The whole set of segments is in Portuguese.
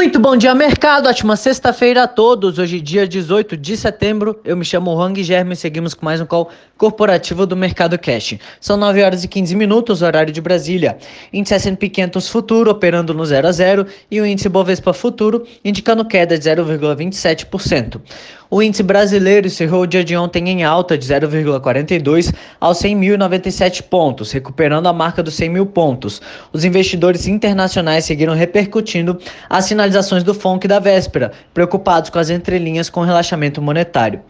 Muito bom dia, mercado. Ótima sexta-feira a todos. Hoje, dia 18 de setembro. Eu me chamo Hang Germe e seguimos com mais um call corporativo do Mercado Cash. São 9 horas e 15 minutos, horário de Brasília. Índice S&P 500 Futuro operando no 0 a 0 e o índice Bovespa Futuro indicando queda de 0,27%. O índice brasileiro encerrou o dia de ontem em alta de 0,42 aos 100.097 pontos, recuperando a marca dos 100 mil pontos. Os investidores internacionais seguiram repercutindo as sinalizações do FONC da véspera, preocupados com as entrelinhas com relaxamento monetário.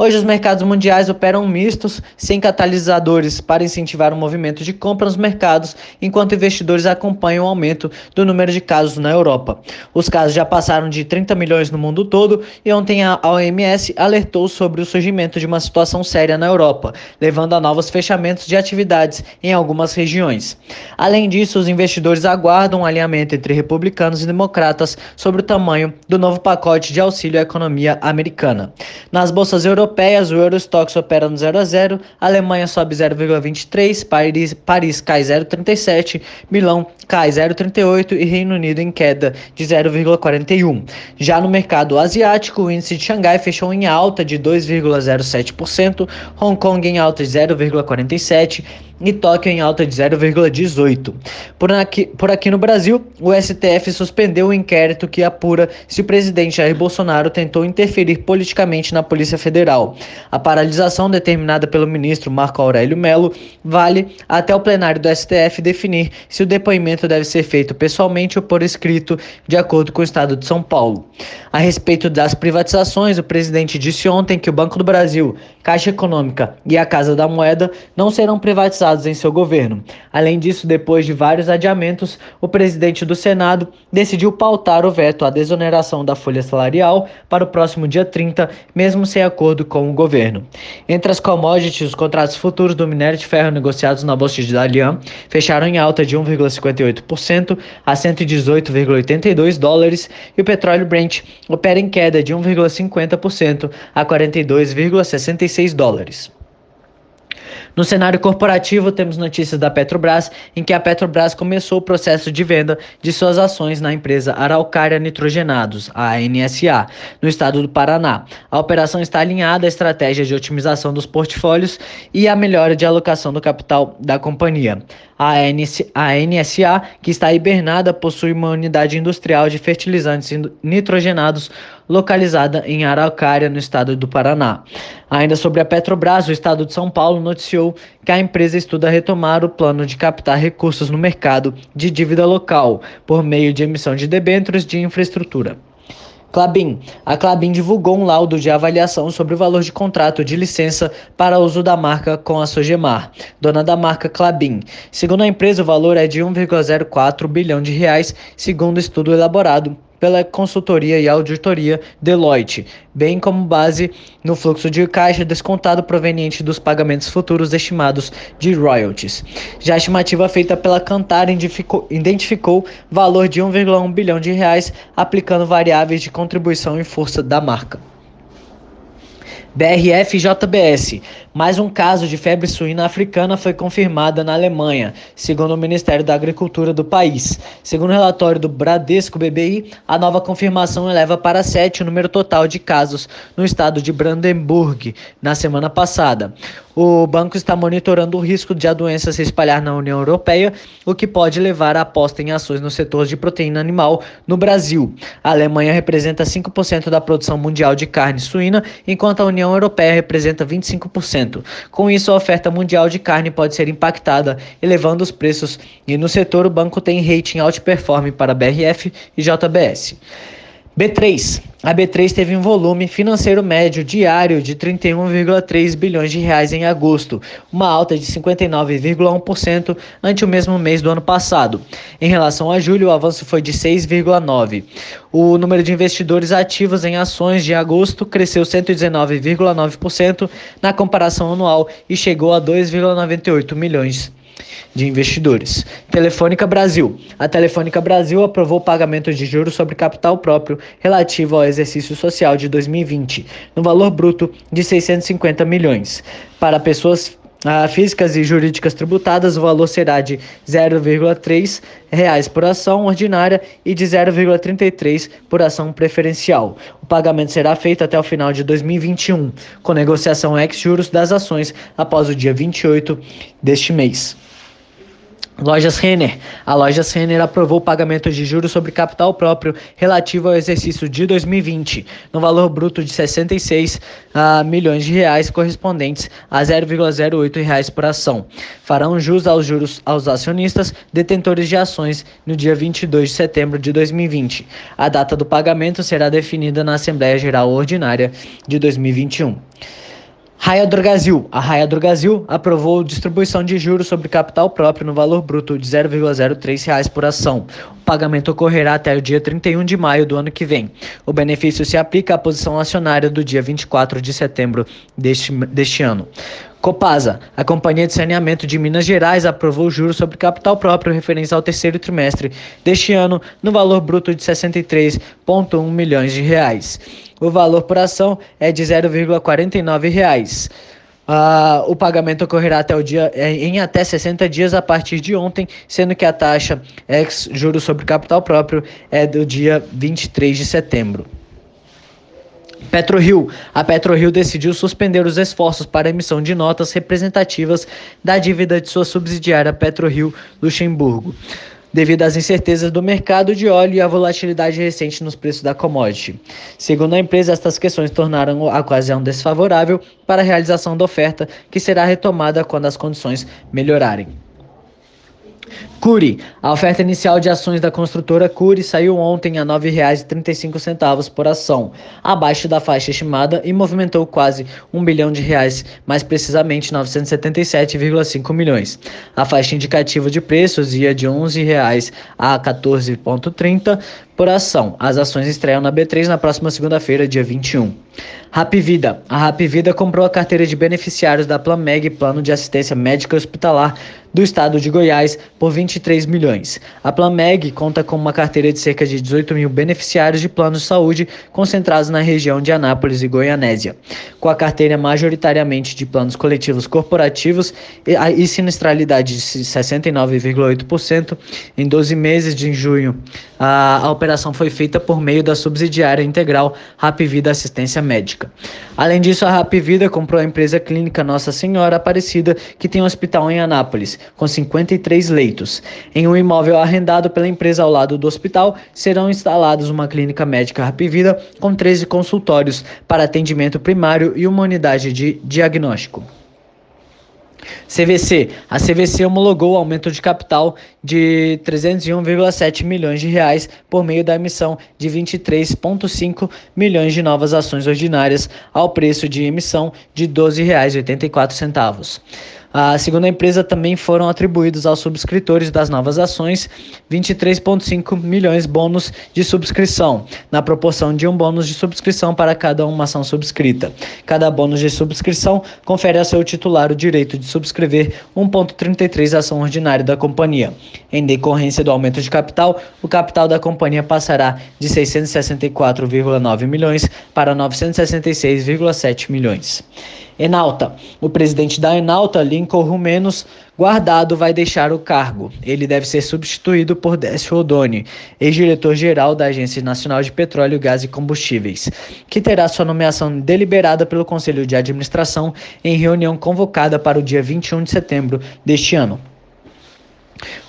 Hoje os mercados mundiais operam mistos, sem catalisadores para incentivar o movimento de compra nos mercados, enquanto investidores acompanham o aumento do número de casos na Europa. Os casos já passaram de 30 milhões no mundo todo e ontem a OMS alertou sobre o surgimento de uma situação séria na Europa, levando a novos fechamentos de atividades em algumas regiões. Além disso, os investidores aguardam um alinhamento entre republicanos e democratas sobre o tamanho do novo pacote de auxílio à economia americana. Nas bolsas europeias, europeias, o Eurostox opera no 0 a 0, Alemanha sobe 0,23, Paris, Paris cai 0,37, Milão cai 0,38 e Reino Unido em queda de 0,41. Já no mercado asiático, o índice de Xangai fechou em alta de 2,07%, Hong Kong em alta de 0,47% e Tóquio em alta de 0,18. Por aqui, por aqui no Brasil, o STF suspendeu o inquérito que apura se o presidente Jair Bolsonaro tentou interferir politicamente na Polícia Federal. A paralisação determinada pelo ministro Marco Aurélio Melo vale até o plenário do STF definir se o depoimento deve ser feito pessoalmente ou por escrito, de acordo com o Estado de São Paulo. A respeito das privatizações, o presidente disse ontem que o Banco do Brasil, Caixa Econômica e a Casa da Moeda não serão privatizados em seu governo. Além disso, depois de vários adiamentos, o presidente do Senado decidiu pautar o veto à desoneração da folha salarial para o próximo dia 30, mesmo sem acordo com o governo. Entre as commodities, os contratos futuros do minério de ferro negociados na Bolsa de Dalian fecharam em alta de 1,58% a 118,82 dólares e o petróleo Brent opera em queda de 1,50% a 42,66 dólares. No cenário corporativo, temos notícias da Petrobras, em que a Petrobras começou o processo de venda de suas ações na empresa Araucária Nitrogenados, a ANSA, no estado do Paraná. A operação está alinhada à estratégia de otimização dos portfólios e à melhora de alocação do capital da companhia. A, ANSA, que está hibernada, possui uma unidade industrial de fertilizantes nitrogenados localizada em Araucária, no estado do Paraná. Ainda sobre a Petrobras, o estado de São Paulo noticiou que a empresa estuda retomar o plano de captar recursos no mercado de dívida local por meio de emissão de debêntures de infraestrutura. Clabin. A Clabin divulgou um laudo de avaliação sobre o valor de contrato de licença para uso da marca com a Sogemar, dona da marca Clabin. Segundo a empresa, o valor é de 1,04 bilhão de reais, segundo estudo elaborado pela consultoria e auditoria Deloitte, bem como base no fluxo de caixa descontado proveniente dos pagamentos futuros estimados de royalties. Já a estimativa feita pela Cantar identificou valor de 1,1 bilhão de reais, aplicando variáveis de contribuição e força da marca. BRF-JBS. Mais um caso de febre suína africana foi confirmada na Alemanha, segundo o Ministério da Agricultura do país. Segundo o relatório do Bradesco BBI, a nova confirmação eleva para 7 o número total de casos no estado de Brandenburg na semana passada. O banco está monitorando o risco de a doença se espalhar na União Europeia, o que pode levar à aposta em ações no setor de proteína animal no Brasil. A Alemanha representa 5% da produção mundial de carne suína, enquanto a União Europeia representa 25%. Com isso, a oferta mundial de carne pode ser impactada, elevando os preços, e no setor o banco tem rating outperform para BRF e JBS. B3. A B3 teve um volume financeiro médio diário de 31,3 bilhões de reais em agosto, uma alta de 59,1% ante o mesmo mês do ano passado. Em relação a julho, o avanço foi de 6,9. O número de investidores ativos em ações de agosto cresceu 119,9% na comparação anual e chegou a 2,98 milhões de investidores. Telefônica Brasil. A Telefônica Brasil aprovou pagamento de juros sobre capital próprio relativo ao exercício social de 2020, no valor bruto de 650 milhões, para pessoas a físicas e jurídicas tributadas, o valor será de 0,3 reais por ação ordinária e de 0,33 por ação preferencial. O pagamento será feito até o final de 2021, com negociação ex-juros das ações após o dia 28 deste mês. Lojas Renner. A Lojas Renner aprovou o pagamento de juros sobre capital próprio relativo ao exercício de 2020, no valor bruto de 66 uh, ah, milhões de reais, correspondentes a 0,08 reais por ação. Farão jus aos juros aos acionistas detentores de ações no dia 22 de setembro de 2020. A data do pagamento será definida na Assembleia Geral Ordinária de 2021. Raia Drogasil. A Raia Drogasil aprovou distribuição de juros sobre capital próprio no valor bruto de R$ 0,03 por ação. O pagamento ocorrerá até o dia 31 de maio do ano que vem. O benefício se aplica à posição acionária do dia 24 de setembro deste, deste ano. Copasa, a Companhia de Saneamento de Minas Gerais aprovou juros sobre capital próprio referente ao terceiro trimestre deste ano no valor bruto de 63,1 milhões de reais. O valor por ação é de 0,49 reais. Uh, o pagamento ocorrerá até o dia é, em até 60 dias a partir de ontem, sendo que a taxa ex juros sobre capital próprio é do dia 23 de setembro. PetroRio. A PetroRio decidiu suspender os esforços para emissão de notas representativas da dívida de sua subsidiária PetroRio Luxemburgo devido às incertezas do mercado de óleo e à volatilidade recente nos preços da commodity. Segundo a empresa, estas questões tornaram a ocasião desfavorável para a realização da oferta, que será retomada quando as condições melhorarem. Cury. A oferta inicial de ações da construtora Cury saiu ontem a R$ 9,35 por ação, abaixo da faixa estimada e movimentou quase um bilhão de reais, mais precisamente 977,5 milhões. A faixa indicativa de preços ia de R$ 11,00 a 14,30 por ação. As ações estreiam na B3 na próxima segunda-feira, dia 21. Rapvida. A Rapvida comprou a carteira de beneficiários da Planmeg, Plano de Assistência Médica Hospitalar do Estado de Goiás, por 23 milhões. A Planmeg conta com uma carteira de cerca de 18 mil beneficiários de planos de saúde concentrados na região de Anápolis e Goianésia. Com a carteira majoritariamente de planos coletivos corporativos e sinistralidade de 69,8%, em 12 meses de junho, a, a operação foi feita por meio da subsidiária integral Rapvida Assistência Médica. Além disso, a Rapvida comprou a empresa clínica Nossa Senhora Aparecida, que tem um hospital em Anápolis, com 53 leitos. Em um imóvel arrendado pela empresa ao lado do hospital, serão instalados uma clínica médica Rapvida com 13 consultórios para atendimento primário e uma unidade de diagnóstico. CVC. A CVC homologou o aumento de capital de 301,7 milhões de reais por meio da emissão de 23,5 milhões de novas ações ordinárias ao preço de emissão de R$ 12,84. A segundo a empresa, também foram atribuídos aos subscritores das novas ações 23,5 milhões bônus de subscrição, na proporção de um bônus de subscrição para cada uma ação subscrita. Cada bônus de subscrição confere a seu titular o direito de subscrever 1,33 ação ordinária da companhia. Em decorrência do aumento de capital, o capital da companhia passará de 664,9 milhões para 966,7 milhões. Enalta. O presidente da Enalta, Lincoln Rumenos Guardado, vai deixar o cargo. Ele deve ser substituído por Décio Odoni, ex-diretor-geral da Agência Nacional de Petróleo, Gás e Combustíveis, que terá sua nomeação deliberada pelo Conselho de Administração em reunião convocada para o dia 21 de setembro deste ano.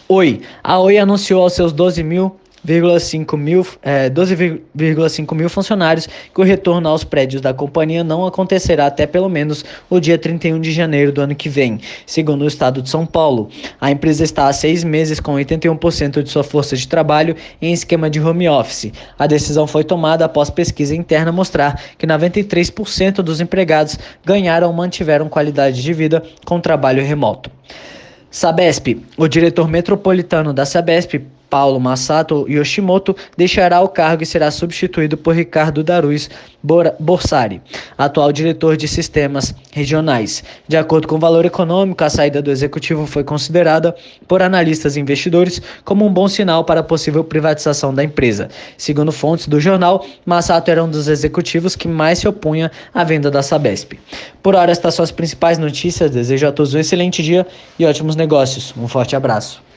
Oi. A Oi anunciou aos seus 12 mil 12,5 mil, é, 12,5 mil funcionários que o retorno aos prédios da companhia não acontecerá até pelo menos o dia 31 de janeiro do ano que vem, segundo o estado de São Paulo. A empresa está há seis meses com 81% de sua força de trabalho em esquema de home office. A decisão foi tomada após pesquisa interna mostrar que 93% dos empregados ganharam ou mantiveram qualidade de vida com trabalho remoto. Sabesp. O diretor metropolitano da Sabesp, Paulo Masato Yoshimoto deixará o cargo e será substituído por Ricardo Daruz Borsari, atual diretor de sistemas regionais. De acordo com o valor econômico, a saída do executivo foi considerada por analistas e investidores como um bom sinal para a possível privatização da empresa. Segundo fontes do jornal, Masato era um dos executivos que mais se opunha à venda da Sabesp. Por hora, estas são as principais notícias. Desejo a todos um excelente dia e ótimos negócios. Um forte abraço.